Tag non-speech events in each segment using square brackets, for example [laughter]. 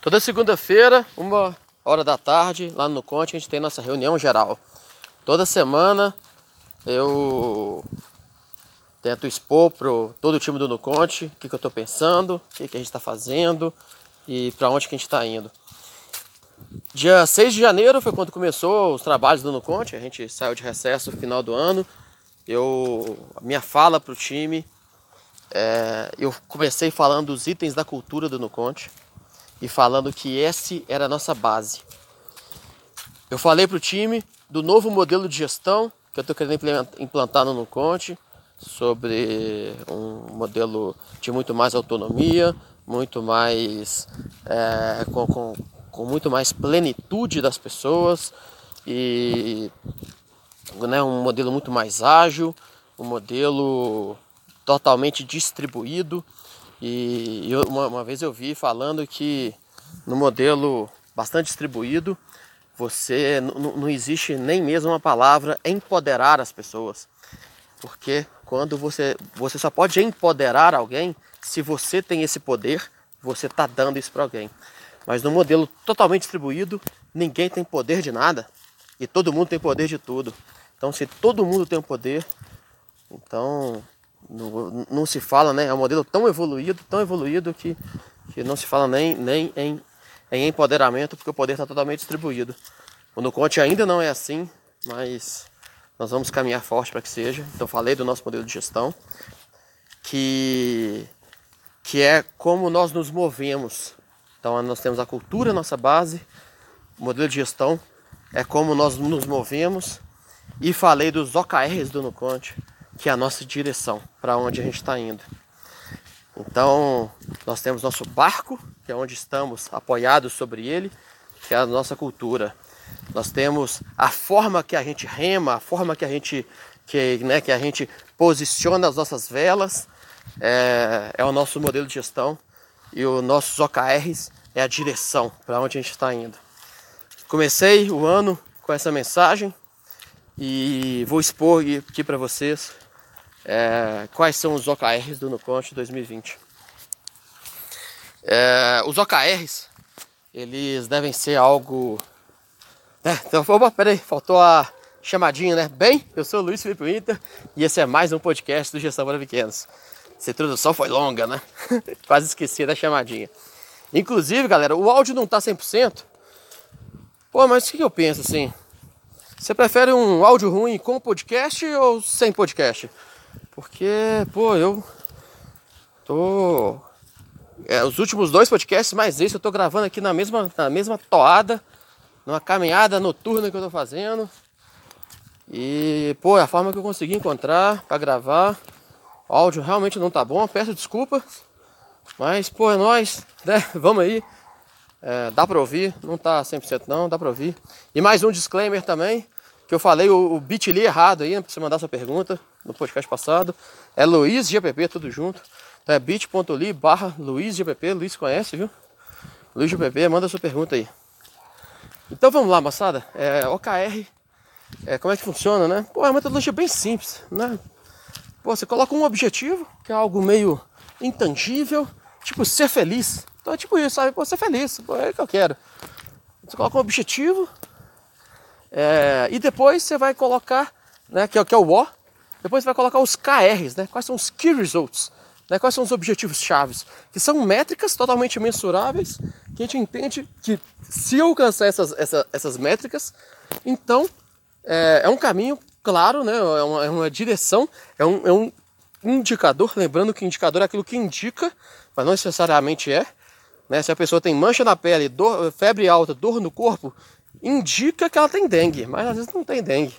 Toda segunda-feira, uma hora da tarde, lá no Conte, a gente tem nossa reunião geral. Toda semana eu tento expor para todo o time do Nuconte o que, que eu estou pensando, o que, que a gente está fazendo e para onde que a gente está indo. Dia 6 de janeiro foi quando começou os trabalhos do Nuconte, a gente saiu de recesso no final do ano. Eu, a minha fala para o time, é, eu comecei falando dos itens da cultura do Nuconte e falando que esse era a nossa base. Eu falei para o time do novo modelo de gestão que eu estou querendo implantar no Nuconte, sobre um modelo de muito mais autonomia, muito mais é, com, com, com, muito mais plenitude das pessoas e né, um modelo muito mais ágil, um modelo totalmente distribuído e uma, uma vez eu vi falando que no modelo bastante distribuído, você não existe nem mesmo uma palavra empoderar as pessoas. Porque quando você você só pode empoderar alguém se você tem esse poder, você está dando isso para alguém. Mas no modelo totalmente distribuído, ninguém tem poder de nada e todo mundo tem poder de tudo. Então, se todo mundo tem o poder, então não, não se fala, né? É um modelo tão evoluído, tão evoluído que, que não se fala nem, nem em, em empoderamento, porque o poder está totalmente distribuído. O Nuconte ainda não é assim, mas nós vamos caminhar forte para que seja. Então falei do nosso modelo de gestão, que, que é como nós nos movemos. Então nós temos a cultura, nossa base, modelo de gestão é como nós nos movemos. E falei dos OKRs do Nuconte, que é a nossa direção, para onde a gente está indo. Então, nós temos nosso barco, que é onde estamos apoiados sobre ele, que é a nossa cultura. Nós temos a forma que a gente rema, a forma que a gente, que, né, que a gente posiciona as nossas velas, é, é o nosso modelo de gestão. E os nossos OKRs é a direção para onde a gente está indo. Comecei o ano com essa mensagem e vou expor aqui para vocês é, quais são os OKRs do Nuconte 2020. É, os OKRs, eles devem ser algo... É, então, opa, peraí, faltou a chamadinha, né? Bem, eu sou o Luiz Felipe Winter e esse é mais um podcast do Gestão para Pequenos. Essa introdução foi longa, né? [laughs] Quase esqueci da chamadinha. Inclusive, galera, o áudio não tá 100%. Pô, mas o que eu penso assim? Você prefere um áudio ruim com podcast ou sem podcast? Porque, pô, eu tô. É, os últimos dois podcasts, mais esse, eu tô gravando aqui na mesma, na mesma toada, numa caminhada noturna que eu tô fazendo. E, pô, é a forma que eu consegui encontrar para gravar. O áudio realmente não tá bom, peço desculpa. Mas, pô, é nóis, né? [laughs] Vamos aí. É, dá pra ouvir, não tá 100% não, dá pra ouvir. E mais um disclaimer também que eu falei o, o errado aí, né, pra você mandar sua pergunta no podcast passado. É Luiz GPP, tudo junto. Então é bit.ly barra Luiz GPP, Luiz conhece, viu? Luiz GPP, manda sua pergunta aí. Então vamos lá, moçada. É, OKR, é, como é que funciona, né? Pô, é uma metodologia bem simples, né? Pô, você coloca um objetivo, que é algo meio intangível, tipo ser feliz. Então é tipo isso, sabe? Pô, ser feliz, pô, é o que eu quero. Você coloca um objetivo, é, e depois você vai colocar, né, que, é, que é o O, depois você vai colocar os KRs, né, quais são os Key Results, né, quais são os objetivos chaves, que são métricas totalmente mensuráveis, que a gente entende que se alcançar essas, essas, essas métricas, então é, é, um caminho claro, né, é, uma, é uma direção, é um, é um indicador, lembrando que indicador é aquilo que indica, mas não necessariamente é, né, se a pessoa tem mancha na pele, dor, febre alta, dor no corpo, indica que ela tem dengue, mas às vezes não tem dengue.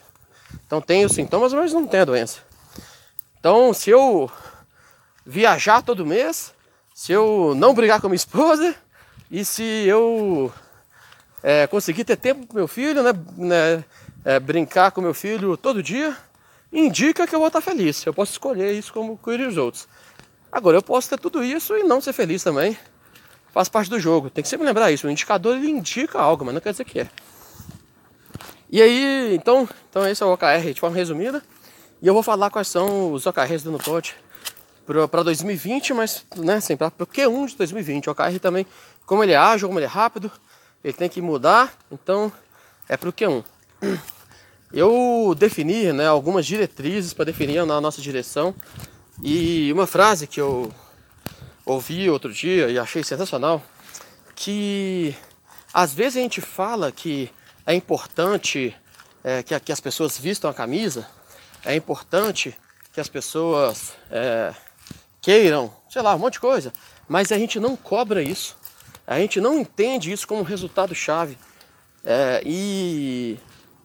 Então tem os sintomas, mas não tem a doença. Então, se eu viajar todo mês, se eu não brigar com minha esposa e se eu é, conseguir ter tempo com meu filho, né, né é, brincar com meu filho todo dia, indica que eu vou estar feliz. Eu posso escolher isso como cuidar dos outros. Agora, eu posso ter tudo isso e não ser feliz também faz parte do jogo. Tem que sempre lembrar isso. O indicador ele indica algo, mas não quer dizer que é. E aí, então, então esse é o OKR de forma resumida. E eu vou falar quais são os OKRs do Nupote para 2020, mas né, assim, para o Q1 de 2020. O OKR também, como ele é ágil, como ele é rápido, ele tem que mudar, então é para o Q1. Eu defini né, algumas diretrizes para definir a nossa direção e uma frase que eu ouvi outro dia e achei sensacional, que às vezes a gente fala que é importante é, que, que, as pessoas vistam a camisa, é importante que as pessoas é, queiram, sei lá, um monte de coisa, mas a gente não cobra isso, a gente não entende isso como resultado chave. É, e,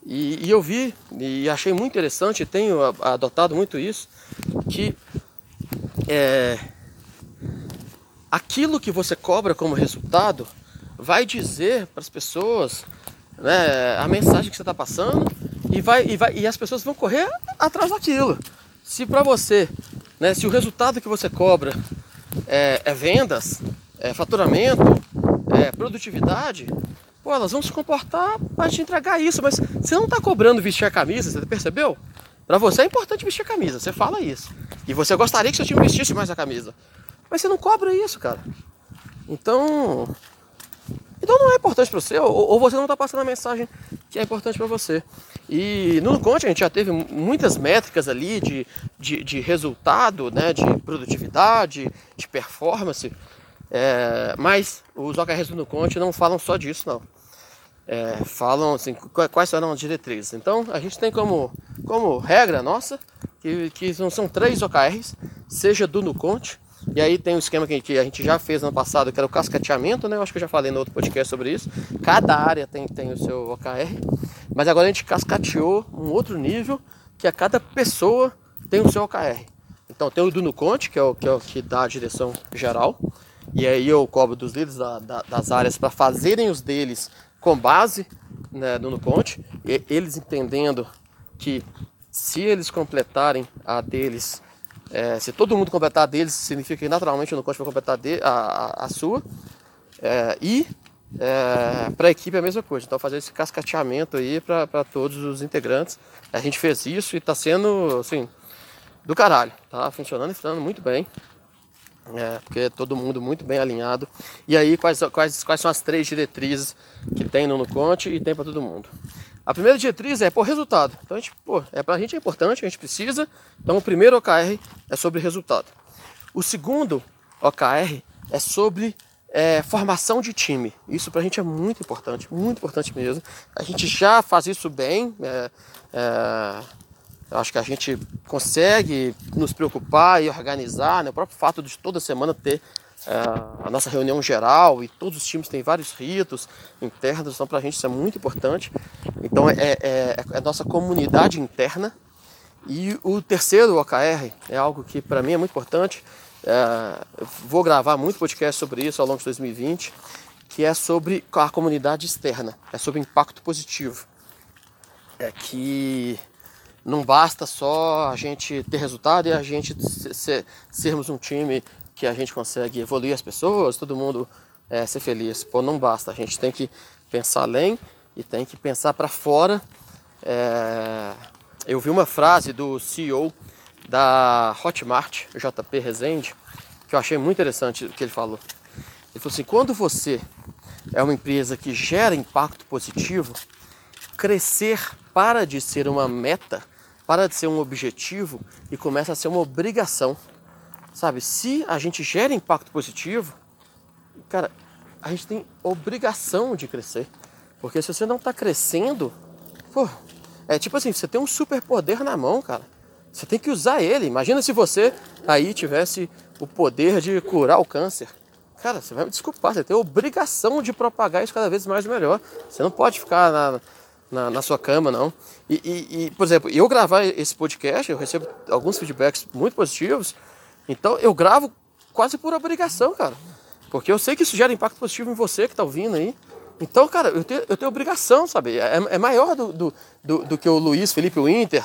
e, e, eu vi e achei muito interessante, tenho adotado muito isso, que é, aquilo que você cobra como resultado vai dizer para as pessoas né, a mensagem que você está passando e, vai, e, vai, e as pessoas vão correr atrás daquilo. Se para você, né, se o resultado que você cobra é, é vendas, é faturamento, é produtividade, pô, elas vão se comportar para te entregar isso, mas você não está cobrando vestir a camisa, você percebeu? Para você é importante vestir a camisa, você fala isso. E você gostaria que seu time vestisse mais a camisa. Mas você não cobra isso, cara. Então. Então não é importante para você, ou, ou, você não está passando a mensagem que é importante para você. E no Conte a gente já teve muitas métricas ali de, de, de resultado, né, de produtividade, de performance. É, mas os OKRs do Conte não falam só disso, não é, falam assim, quais serão as diretrizes. Então a gente tem como, como regra nossa que, que são, três OKRs, seja do Nuconte, e aí tem um esquema que a, gente, a gente já fez no passado, que era o cascateamento, né? Eu acho que eu já falei no outro podcast sobre isso. Cada área tem, tem o seu OKR, mas agora a gente cascateou um outro nível, que a cada pessoa tem o seu OKR. Então tem o do Nuconte, que é o que, é o que dá a direção geral, e aí eu cobro dos líderes da, da, das áreas para fazerem os deles com base né, no Nuconte, eles entendendo que se eles completarem a deles, é, se todo mundo completar a deles, significa que naturalmente o Nuconte vai completar a, a, a sua. É, e é, para a equipe é a mesma coisa. Então fazer esse cascateamento aí para todos os integrantes. A gente fez isso e está sendo assim do caralho. Tá funcionando e funcionando muito bem. É, porque todo mundo muito bem alinhado. E aí, quais, quais, quais são as três diretrizes que tem no Nuconte e tem para todo mundo? A primeira diretriz é por resultado. Então, a gente, pô, é, para a gente é importante, a gente precisa. Então, o primeiro OKR é sobre resultado. O segundo OKR é sobre é, formação de time. Isso para a gente é muito importante, muito importante mesmo. A gente já faz isso bem. É, é, acho que a gente consegue nos preocupar e organizar, né? o próprio fato de toda semana ter a nossa reunião geral e todos os times têm vários ritos internos, então para a gente isso é muito importante. Então é, é, é, é a nossa comunidade interna. E o terceiro OKR é algo que para mim é muito importante. É, vou gravar muito podcast sobre isso ao longo de 2020, que é sobre a comunidade externa, é sobre impacto positivo. É que não basta só a gente ter resultado e a gente ser, sermos um time que a gente consegue evoluir as pessoas, todo mundo é, ser feliz. Pô, não basta. A gente tem que pensar além e tem que pensar para fora. É... Eu vi uma frase do CEO da Hotmart, JP Rezende, que eu achei muito interessante o que ele falou. Ele falou assim: quando você é uma empresa que gera impacto positivo, crescer para de ser uma meta para de ser um objetivo e começa a ser uma obrigação. Sabe, se a gente gera impacto positivo, cara, a gente tem obrigação de crescer. Porque se você não está crescendo, pô, é tipo assim, você tem um superpoder na mão, cara. Você tem que usar ele. Imagina se você aí tivesse o poder de curar o câncer. Cara, você vai me desculpar, você tem obrigação de propagar isso cada vez mais e melhor. Você não pode ficar na, na, na sua cama, não. E, e, e, por exemplo, eu gravar esse podcast, eu recebo alguns feedbacks muito positivos, então eu gravo quase por obrigação, cara. Porque eu sei que isso gera impacto positivo em você que está ouvindo aí. Então, cara, eu tenho, eu tenho obrigação, sabe? É, é maior do, do, do, do, que o Luiz Felipe Winter,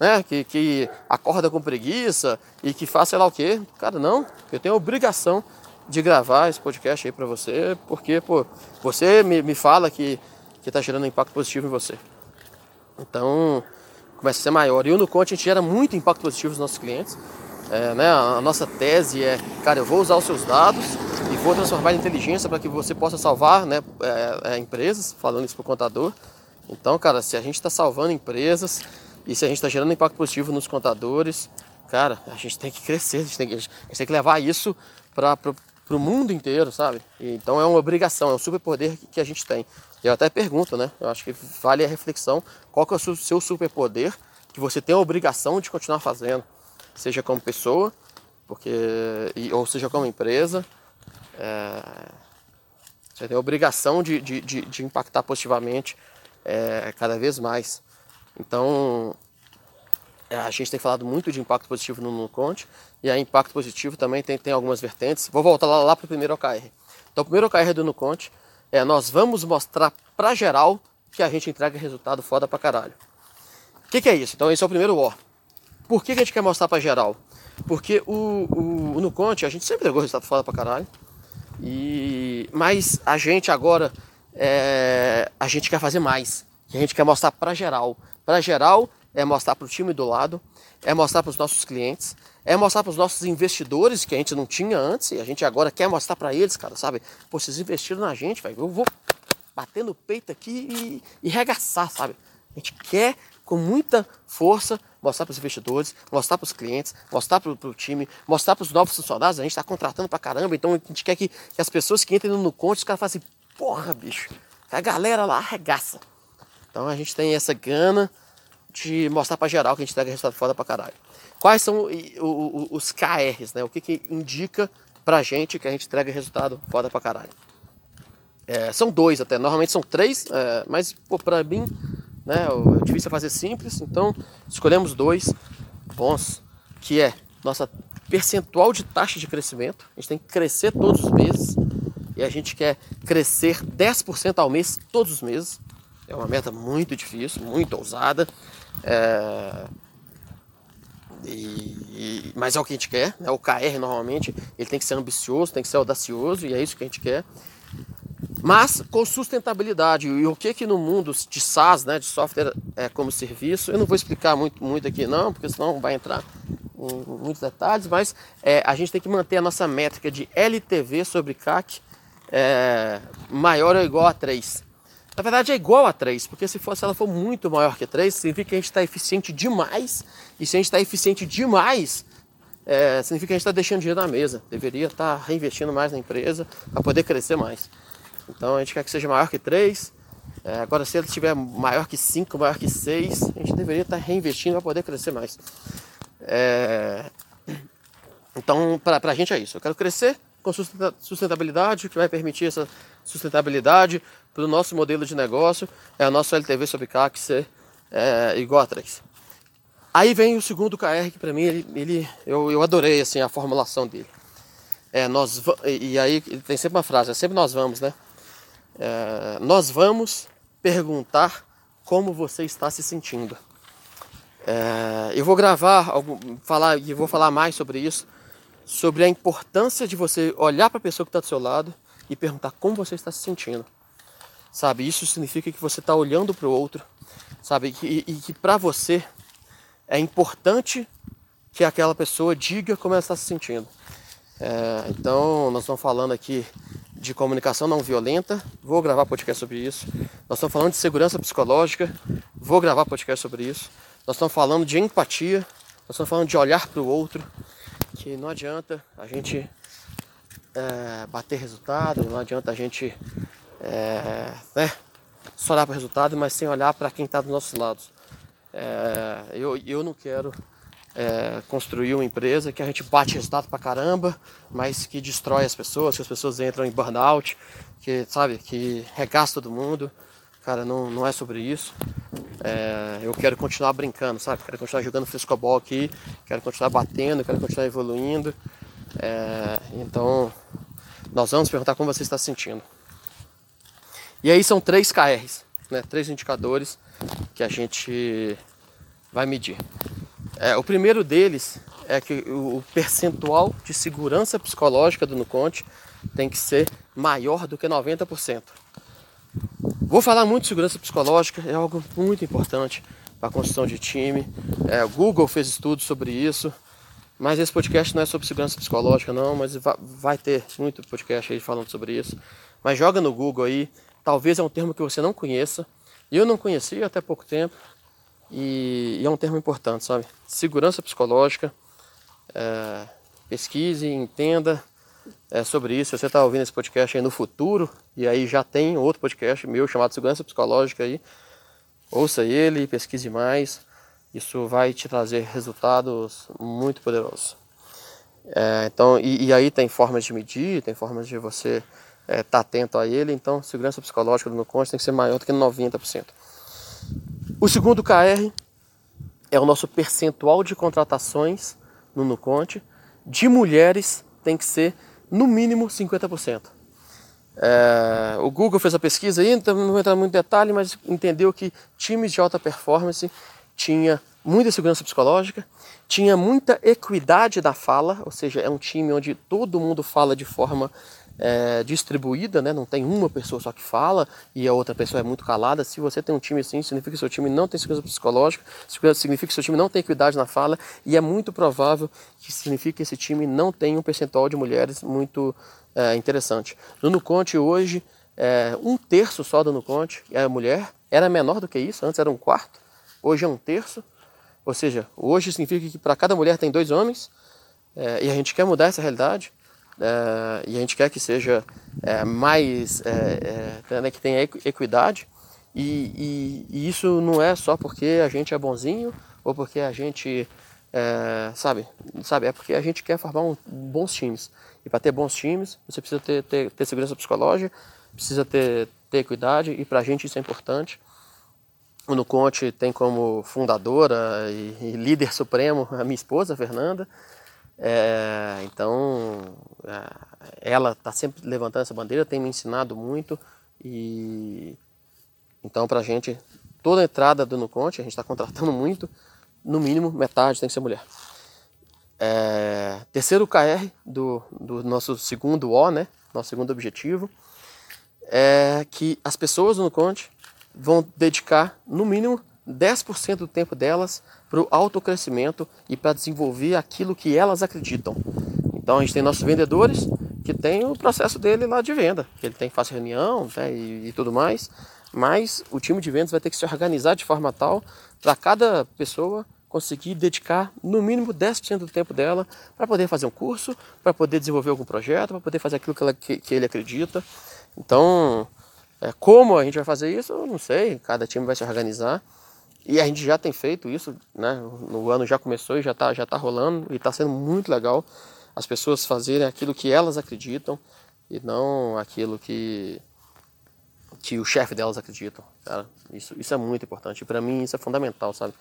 né? Que, que acorda com preguiça e que faz sei lá o quê. Cara, não. Eu tenho obrigação de gravar esse podcast aí para você, porque, pô, você me, me fala que que está gerando impacto positivo em você. Então, começa a ser maior. E o Nuconte a gente gera muito impacto positivo nos nossos clientes. É, né, a nossa tese é, cara, eu vou usar os seus dados e vou transformar em inteligência para que você possa salvar né, é, é, empresas, falando isso para o contador. Então, cara, se a gente está salvando empresas e se a gente está gerando impacto positivo nos contadores, cara, a gente tem que crescer, a gente tem que, gente tem que levar isso para o mundo inteiro, sabe? E, então é uma obrigação, é um superpoder que, que a gente tem. Eu até pergunto, né? Eu acho que vale a reflexão, qual que é o seu superpoder que você tem a obrigação de continuar fazendo? Seja como pessoa, porque ou seja como empresa, é, você tem a obrigação de, de, de, de impactar positivamente é, cada vez mais. Então, é, a gente tem falado muito de impacto positivo no NuConte, e a impacto positivo também tem, tem algumas vertentes. Vou voltar lá, lá para o primeiro OKR. Então, o primeiro OKR do NuConte é nós vamos mostrar para geral que a gente entrega resultado foda pra caralho. O que, que, é isso? Então, esse é o primeiro O. Por que, que a gente quer mostrar para geral? Porque o, o, o Nuconte, a gente sempre entregou resultado foda pra caralho. E, mas a gente agora, é, a gente quer fazer mais. A gente quer mostrar para geral. Para geral é mostrar para o time do lado, é mostrar para os nossos clientes, é mostrar para os nossos investidores que a gente não tinha antes e a gente agora quer mostrar para eles, cara, sabe? Pô, vocês investiram na gente, velho. Eu vou bater no peito aqui e, e regaçar, sabe? A gente quer com muita força mostrar para os investidores, mostrar para os clientes, mostrar para o time, mostrar para os novos funcionários. A gente está contratando para caramba, então a gente quer que, que as pessoas que entrem no conte, os caras falem assim, porra, bicho, a galera lá arregaça. Então a gente tem essa gana de mostrar para geral que a gente entrega resultado foda para caralho. Quais são os KRs, né? O que, que indica pra gente que a gente entrega resultado foda pra caralho? É, são dois até, normalmente são três, é, mas pô, pra mim né? O difícil é fazer simples, então escolhemos dois bons, que é nossa percentual de taxa de crescimento. A gente tem que crescer todos os meses e a gente quer crescer 10% ao mês todos os meses. É uma meta muito difícil, muito ousada. É... E, e, mas é o que a gente quer. Né? O KR normalmente ele tem que ser ambicioso, tem que ser audacioso e é isso que a gente quer mas com sustentabilidade. E o que que no mundo de SaaS, né, de software é, como serviço, eu não vou explicar muito, muito aqui não, porque senão vai entrar em muitos detalhes, mas é, a gente tem que manter a nossa métrica de LTV sobre CAC é, maior ou igual a 3. Na verdade é igual a 3, porque se, for, se ela for muito maior que 3, significa que a gente está eficiente demais, e se a gente está eficiente demais, é, significa que a gente está deixando dinheiro na mesa. Deveria estar tá reinvestindo mais na empresa para poder crescer mais. Então a gente quer que seja maior que 3. É, agora, se ele estiver maior que 5, maior que 6, a gente deveria estar reinvestindo para poder crescer mais. É... Então, para a gente é isso. Eu quero crescer com sustentabilidade, o que vai permitir essa sustentabilidade para o nosso modelo de negócio é a nossa LTV sobre CAC ser é, igual a 3. Aí vem o segundo KR que para mim ele, ele, eu, eu adorei assim a formulação dele. É, nós e aí tem sempre uma frase, é sempre nós vamos, né? É, nós vamos perguntar como você está se sentindo. É, eu vou gravar, falar e vou falar mais sobre isso, sobre a importância de você olhar para a pessoa que está do seu lado e perguntar como você está se sentindo. Sabe, isso significa que você está olhando para o outro, sabe, e, e que para você é importante que aquela pessoa diga como ela está se sentindo. É, então, nós estamos falando aqui de comunicação não violenta. Vou gravar podcast sobre isso. Nós estamos falando de segurança psicológica. Vou gravar podcast sobre isso. Nós estamos falando de empatia. Nós estamos falando de olhar para o outro. Que não adianta a gente é, bater resultado, não adianta a gente é, né, só olhar para o resultado, mas sem olhar para quem está dos nossos lados. É, eu, eu não quero é, construir uma empresa que a gente bate resultado pra caramba, mas que destrói as pessoas, que as pessoas entram em burnout, que sabe, que regaça todo mundo. Cara, não, não é sobre isso. É, eu quero continuar brincando, sabe? Quero continuar jogando frescobol aqui, quero continuar batendo, quero continuar evoluindo. É, então, nós vamos perguntar como você está se sentindo. E aí são três KRs, né? Três indicadores que a gente vai medir. É, o primeiro deles é que o percentual de segurança psicológica do Nuconte tem que ser maior do que 90%. Vou falar muito de segurança psicológica, é algo muito importante para a construção de time. É, o Google fez estudos sobre isso, Mas esse podcast não é sobre segurança psicológica, não, mas vai ter muito podcast aí falando sobre isso. Mas joga no Google aí, talvez é um termo que você não conheça. Eu não conhecia até pouco tempo e, e é um termo importante, sabe? Segurança psicológica. É, pesquise, entenda é, sobre isso. Se você está ouvindo esse podcast aí no futuro, e aí já tem outro podcast meu chamado Segurança Psicológica aí, ouça ele, pesquise mais. Isso vai te trazer resultados muito poderosos. É, então, e, e, aí tem formas de medir, tem formas de você estar é, tá atento a ele. Então, segurança psicológica do Nuconte tem que ser maior do que 90%. O segundo KR é o nosso percentual de contratações no Nuconte de mulheres tem que ser no mínimo 50%. É, o Google fez a pesquisa aí, não vou entrar muito em detalhe, mas entendeu que times de alta performance tinha muita segurança psicológica, tinha muita equidade da fala, ou seja, é um time onde todo mundo fala de forma é, distribuída, né? não tem uma pessoa só que fala e a outra pessoa é muito calada. Se você tem um time assim, significa que seu time não tem segurança psicológica, significa que seu time não tem equidade na fala e é muito provável que signifique que esse time não tem um percentual de mulheres muito é, interessante. No Nuconte hoje, é, um terço só do Nuconte é mulher, era menor do que isso, antes era um quarto, hoje é um terço. Ou seja, hoje significa que para cada mulher tem dois homens, é, e a gente quer mudar essa realidade. É, e a gente quer que seja é, mais, é, que tenha equidade. E, e, e, isso não é só porque a gente é bonzinho ou porque a gente, sabe, sabe, é porque a gente quer formar um, bons times. E para ter bons times, você precisa ter, ter, ter segurança psicológica, precisa ter, ter equidade, e para a gente isso é importante. O Nuconte tem como fundadora e, e líder supremo a minha esposa, Fernanda. É, então, é, ela está sempre levantando essa bandeira, tem me ensinado muito e então para a gente toda a entrada do Nuconte a gente está contratando muito, no mínimo metade tem que ser mulher. É, terceiro KR do, do nosso segundo O, né, nosso segundo objetivo, é que as pessoas do Nuconte vão dedicar no mínimo 10% do tempo delas para o autocrescimento e para desenvolver aquilo que elas acreditam. Então a gente tem nossos vendedores que tem o processo dele lá de venda, ele tem fazer reunião né, e, e, tudo mais, mas o time de vendas vai ter que se organizar de forma tal para cada pessoa conseguir dedicar no mínimo 10% do tempo dela para poder fazer um curso, para poder desenvolver algum projeto, para poder fazer aquilo que, ela, que, que ele acredita. Então, é, como a gente vai fazer isso, eu não sei, cada time vai se organizar. E a gente já tem feito isso, né? No ano já começou e já está já tá rolando e está sendo muito legal as pessoas fazerem aquilo que elas acreditam e não aquilo que que o chefe delas acreditam, cara. Isso, isso é muito importante. Para mim isso é fundamental, sabe?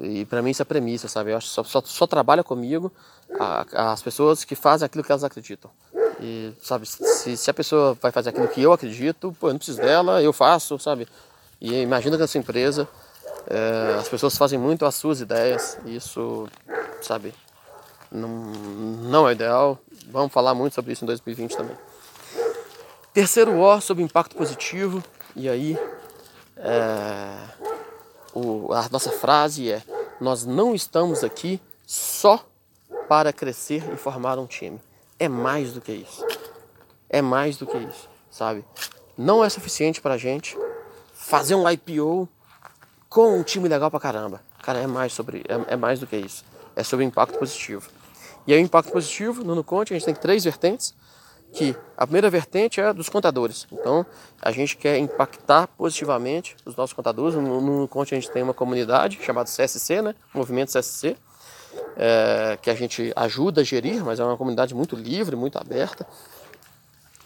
E para mim isso é premissa, sabe? Eu acho só, só, só trabalha comigo a, as pessoas que fazem aquilo que elas acreditam. E, sabe, se, se a pessoa vai fazer aquilo que eu acredito, pô, eu não preciso dela, eu faço, sabe? E imagina que essa empresa é, as pessoas fazem muito as suas ideias, e isso, sabe, não, não é ideal. Vamos falar muito sobre isso em 2020 também. Terceiro O, sobre impacto positivo, e aí é, o, a nossa frase é: Nós não estamos aqui só para crescer e formar um time. É mais do que isso. É mais do que isso, sabe? Não é suficiente para a gente fazer um IPO com um time legal pra caramba. Cara, é mais sobre é, é mais do que isso. É sobre impacto positivo. E aí o impacto positivo no Nuconte a gente tem três vertentes, que a primeira vertente é dos contadores. Então, a gente quer impactar positivamente os nossos contadores. No, no Nuconte a gente tem uma comunidade chamada CSC, né? Movimento CSC, é, que a gente ajuda a gerir, mas é uma comunidade muito livre, muito aberta.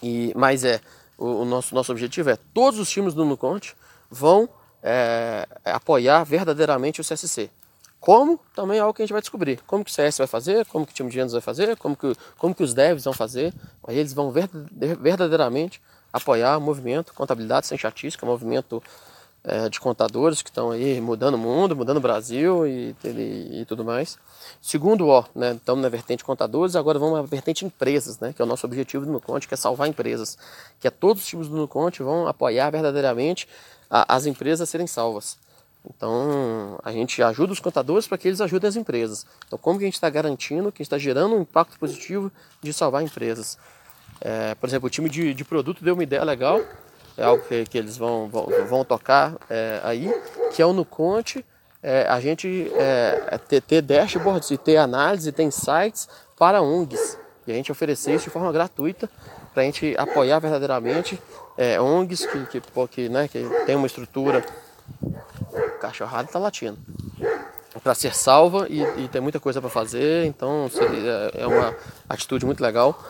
E, mas é, o, o nosso, nosso objetivo é todos os times do Nuconte vão é, é, apoiar verdadeiramente o CSC. Como também é algo que a gente vai descobrir. Como que o CS vai fazer, como que o time de vendas vai fazer, como que, como que os devs vão fazer. Aí eles vão verdadeiramente apoiar o movimento Contabilidade Sem Chatística, movimento é, de contadores que estão aí mudando o mundo, mudando o Brasil e, e, e tudo mais. Segundo, ó, né, estamos na vertente contadores, agora vamos na vertente empresas, né, que é o nosso objetivo do Nuconte, que é salvar empresas. Que é todos os times do Nuconte vão apoiar verdadeiramente a, as empresas serem salvas. Então, a gente ajuda os contadores para que eles ajudem as empresas. Então, como que a gente está garantindo que está gerando um impacto positivo de salvar empresas? É, por exemplo, o time de, de produto deu uma ideia legal, é algo que, que eles vão, vão, vão tocar é, aí, que é o NuConte, é, a gente é, é, ter, ter dashboards e ter análise, ter insights para ONGs. E a gente oferecer isso de forma gratuita para a gente apoiar verdadeiramente é, ONGs que, que, que, né, que tem uma estrutura. O cachorrado está latindo. Para ser salva e, e tem muita coisa para fazer, então seria, é uma atitude muito legal.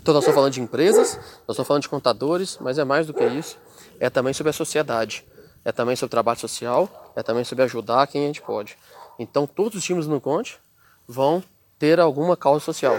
Então nós estamos falando de empresas, nós estamos falando de contadores, mas é mais do que isso. É também sobre a sociedade, é também sobre trabalho social, é também sobre ajudar quem a gente pode. Então todos os times no Conte vão ter alguma causa social.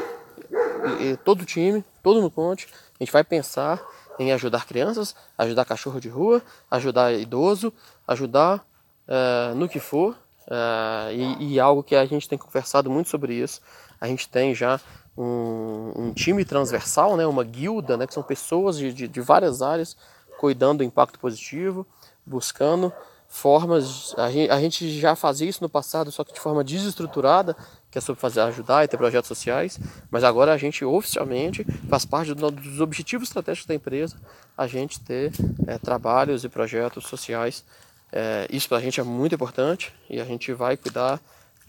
Todo time, todo no Conte, a gente vai pensar em ajudar crianças, ajudar cachorro de rua, ajudar idoso, ajudar uh, no que for. Uh, e, e algo que a gente tem conversado muito sobre isso. A gente tem já um, um, time transversal, né, uma guilda, né, que são pessoas de, de, de várias áreas cuidando do impacto positivo, buscando formas. A gente, já fazia isso no passado, só que de forma desestruturada, que é sobre fazer ajudar e ter projetos sociais, mas agora a gente oficialmente faz parte do, dos objetivos estratégicos da empresa, a gente ter é, trabalhos e projetos sociais. É, isso para a gente é muito importante e a gente vai cuidar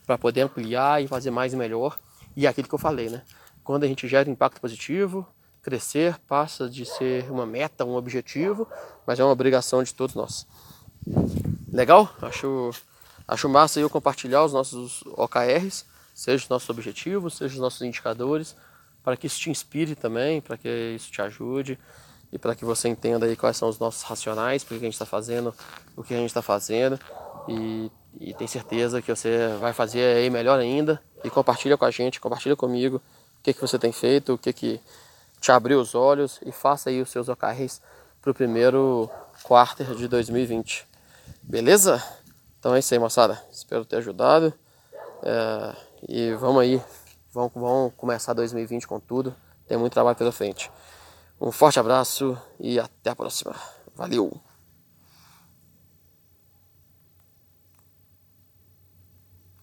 para poder ampliar e fazer mais e melhor. E é aquilo que eu falei, né? Quando a gente gera impacto positivo, crescer passa de ser uma meta, um objetivo, mas é uma obrigação de todos nós. Legal? Acho, acho massa eu compartilhar os nossos OKRs, seja os nossos objetivos, seja os nossos indicadores, para que isso te inspire também, para que isso te ajude e para que você entenda aí quais são os nossos racionais, por que a gente está fazendo o que a gente está fazendo e, e tem certeza que você vai fazer aí melhor ainda e compartilha com a gente, compartilha comigo o que, que você tem feito, o que, que te abriu os olhos e faça aí os seus OKRs para o primeiro quarto de 2020. Beleza? Então é isso aí, moçada. Espero ter ajudado. É, e vamos aí, vamos, vamos começar 2020 com tudo. Tem muito trabalho pela frente. Um forte abraço e até a próxima. Valeu!